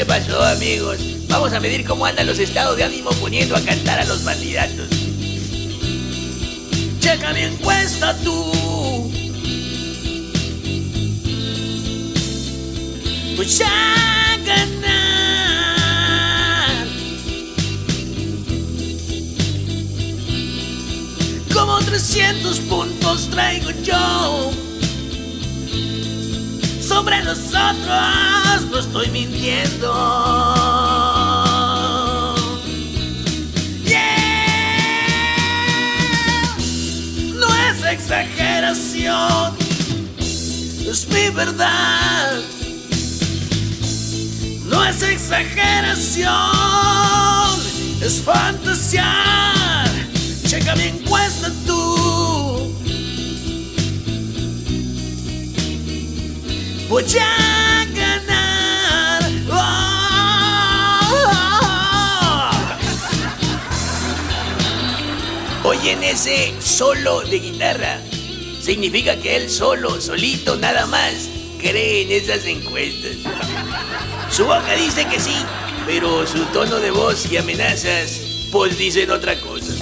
¿Qué pasó, amigos? Vamos a medir cómo andan los estados de ánimo poniendo a cantar a los candidatos. Checa mi encuesta tú. Voy a ganar. Como 300 puntos traigo yo. Sobre nosotros no estoy mintiendo. Yeah. No es exageración, es mi verdad. No es exageración, es fantasía. Checa mi encuesta tú. Voy Oyen ese solo de guitarra. Significa que él solo, solito, nada más, cree en esas encuestas. Su boca dice que sí, pero su tono de voz y amenazas pues dicen otra cosa.